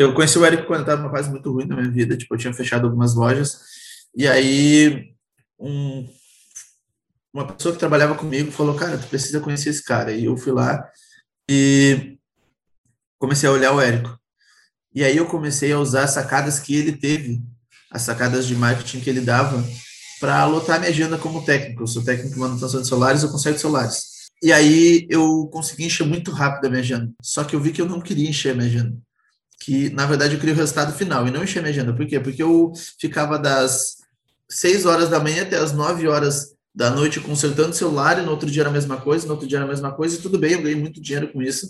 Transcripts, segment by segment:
Eu conheci o Érico quando eu estava numa fase muito ruim na minha vida, tipo, eu tinha fechado algumas lojas, e aí um, uma pessoa que trabalhava comigo falou, cara, tu precisa conhecer esse cara. E eu fui lá e comecei a olhar o Érico. E aí eu comecei a usar as sacadas que ele teve, as sacadas de marketing que ele dava, para lotar minha agenda como técnico. Eu sou técnico de manutenção de celulares, eu conserto celulares. E aí eu consegui encher muito rápido a minha agenda. Só que eu vi que eu não queria encher a minha agenda. Que, na verdade, eu queria o resultado final e não encher a minha agenda. Por quê? Porque eu ficava das 6 horas da manhã até as 9 horas da noite consertando celular e no outro dia era a mesma coisa, no outro dia era a mesma coisa, e tudo bem, eu ganhei muito dinheiro com isso,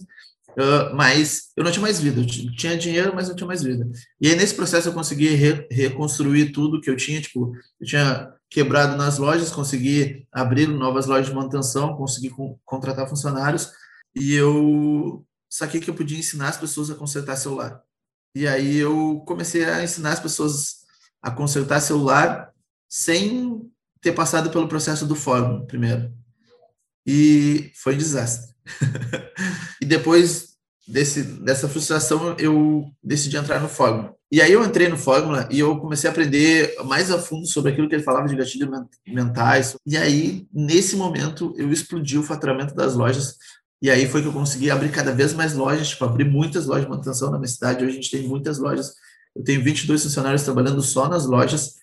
uh, mas eu não tinha mais vida, eu tinha dinheiro, mas não tinha mais vida. E aí, nesse processo, eu consegui re reconstruir tudo que eu tinha, tipo, eu tinha quebrado nas lojas, consegui abrir novas lojas de manutenção, consegui contratar funcionários, e eu saquei que eu podia ensinar as pessoas a consertar celular. E aí eu comecei a ensinar as pessoas a consertar celular sem ter passado pelo processo do fórum primeiro. E foi um desastre. e depois desse, dessa frustração, eu decidi entrar no Fórmula. E aí eu entrei no Fórmula e eu comecei a aprender mais a fundo sobre aquilo que ele falava de gatilhos mentais. E aí, nesse momento, eu explodi o faturamento das lojas. E aí foi que eu consegui abrir cada vez mais lojas, tipo, abrir muitas lojas de manutenção na minha cidade. Hoje a gente tem muitas lojas. Eu tenho 22 funcionários trabalhando só nas lojas.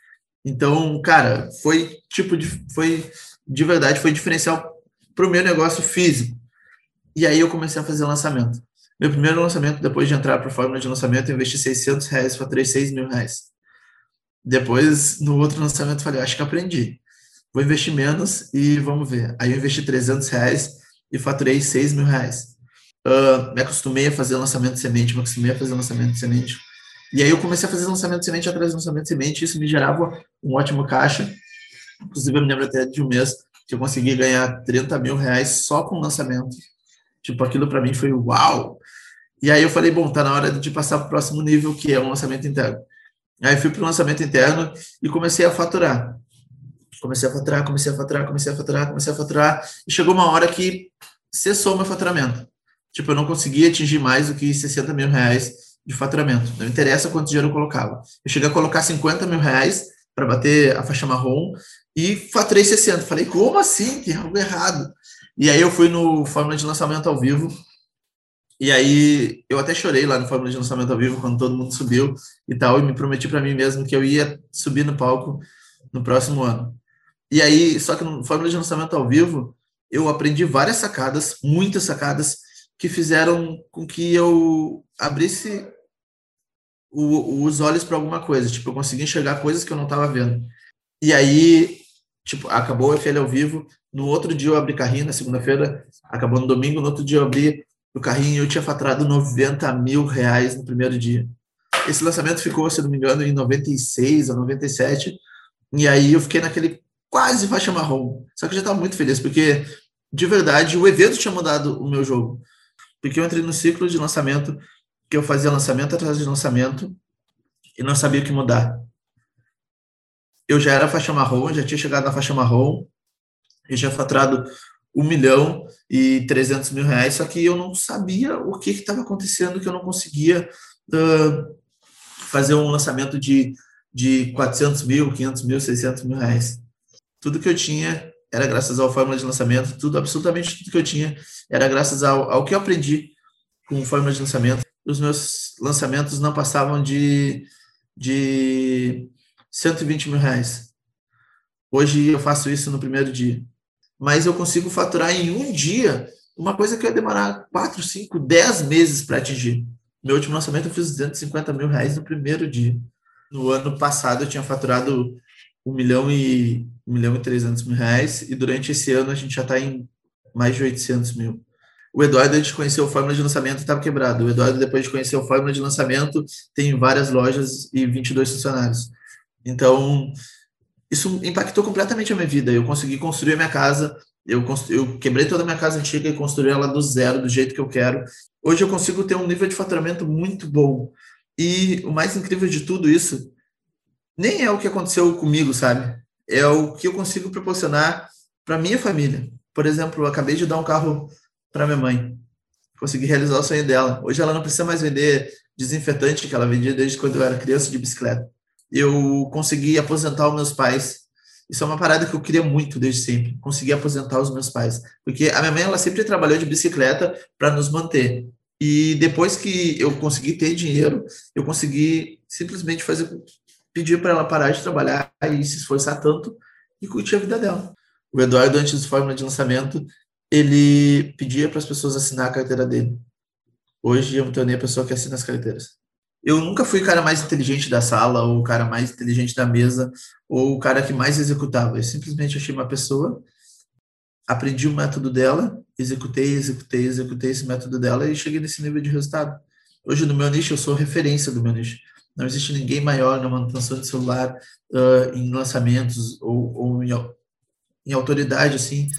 Então, cara, foi tipo de, foi de verdade, foi diferencial para o meu negócio físico. E aí eu comecei a fazer lançamento. Meu primeiro lançamento, depois de entrar para a fórmula de lançamento, eu investi 600 reais, faturei 6 mil reais. Depois, no outro lançamento, falei, acho que aprendi. Vou investir menos e vamos ver. Aí eu investi 300 reais e faturei 6 mil reais. Uh, me acostumei a fazer lançamento de semente, me acostumei a fazer lançamento de semente e aí eu comecei a fazer lançamento de semente atrás de lançamento de semente, isso me gerava um ótimo caixa. Inclusive, eu me lembro até de um mês que eu consegui ganhar 30 mil reais só com lançamento. Tipo, aquilo para mim foi uau! E aí eu falei, bom, tá na hora de passar para o próximo nível, que é um lançamento interno. Aí fui para o lançamento interno e comecei a faturar. Comecei a faturar, comecei a faturar, comecei a faturar, comecei a faturar, e chegou uma hora que cessou meu faturamento. Tipo, eu não conseguia atingir mais do que 60 mil reais de faturamento. Não interessa quanto dinheiro eu colocava. Eu cheguei a colocar 50 mil reais para bater a faixa marrom e faturei 60. Falei, como assim? Tem algo errado. E aí eu fui no Fórmula de Lançamento ao vivo. E aí eu até chorei lá no Fórmula de Lançamento ao vivo quando todo mundo subiu e tal. E me prometi para mim mesmo que eu ia subir no palco no próximo ano. E aí, só que no Fórmula de Lançamento ao vivo, eu aprendi várias sacadas, muitas sacadas, que fizeram com que eu abrisse o, os olhos para alguma coisa. Tipo, eu consegui enxergar coisas que eu não estava vendo. E aí, tipo, acabou o FL ao vivo. No outro dia eu abri carrinho, na segunda-feira, acabou no domingo. No outro dia eu abri o carrinho e eu tinha faturado 90 mil reais no primeiro dia. Esse lançamento ficou, se não me engano, em 96 ou 97. E aí eu fiquei naquele quase faixa marrom. Só que eu já estava muito feliz, porque, de verdade, o evento tinha mudado o meu jogo. Porque eu entrei no ciclo de lançamento que eu fazia lançamento atrás de lançamento e não sabia o que mudar. Eu já era faixa marrom, já tinha chegado na faixa marrom, e tinha faturado um milhão e trezentos mil reais, só que eu não sabia o que estava acontecendo, que eu não conseguia uh, fazer um lançamento de, de 400 mil, 500 mil, 600 mil reais. Tudo que eu tinha era graças ao fórmula de lançamento, tudo, absolutamente tudo que eu tinha era graças ao, ao que eu aprendi com fórmula de lançamento os meus lançamentos não passavam de, de 120 mil reais. Hoje eu faço isso no primeiro dia. Mas eu consigo faturar em um dia uma coisa que ia demorar 4, 5, 10 meses para atingir. Meu último lançamento eu fiz 250 mil reais no primeiro dia. No ano passado eu tinha faturado 1 milhão e 1 milhão e 300 mil reais e durante esse ano a gente já está em mais de 800 mil. O Eduardo, antes de conhecer o Fórmula de Lançamento, estava quebrado. O Eduardo, depois de conhecer o Fórmula de Lançamento, tem várias lojas e 22 funcionários. Então, isso impactou completamente a minha vida. Eu consegui construir a minha casa, eu, eu quebrei toda a minha casa antiga e construí ela do zero, do jeito que eu quero. Hoje eu consigo ter um nível de faturamento muito bom. E o mais incrível de tudo isso, nem é o que aconteceu comigo, sabe? É o que eu consigo proporcionar para minha família. Por exemplo, eu acabei de dar um carro para minha mãe. Consegui realizar o sonho dela. Hoje ela não precisa mais vender desinfetante que ela vendia desde quando eu era criança de bicicleta. Eu consegui aposentar os meus pais. Isso é uma parada que eu queria muito desde sempre, conseguir aposentar os meus pais, porque a minha mãe ela sempre trabalhou de bicicleta para nos manter. E depois que eu consegui ter dinheiro, eu consegui simplesmente fazer pedir para ela parar de trabalhar e se esforçar tanto e curtir a vida dela. O Eduardo, antes do Fórmula de Lançamento, ele pedia para as pessoas assinar a carteira dele. Hoje eu me tornei a pessoa que assina as carteiras. Eu nunca fui o cara mais inteligente da sala, ou o cara mais inteligente da mesa, ou o cara que mais executava. Eu simplesmente achei uma pessoa, aprendi o método dela, executei, executei, executei esse método dela e cheguei nesse nível de resultado. Hoje, no meu nicho, eu sou referência do meu nicho. Não existe ninguém maior na manutenção de celular, uh, em lançamentos ou, ou em, em autoridade, assim,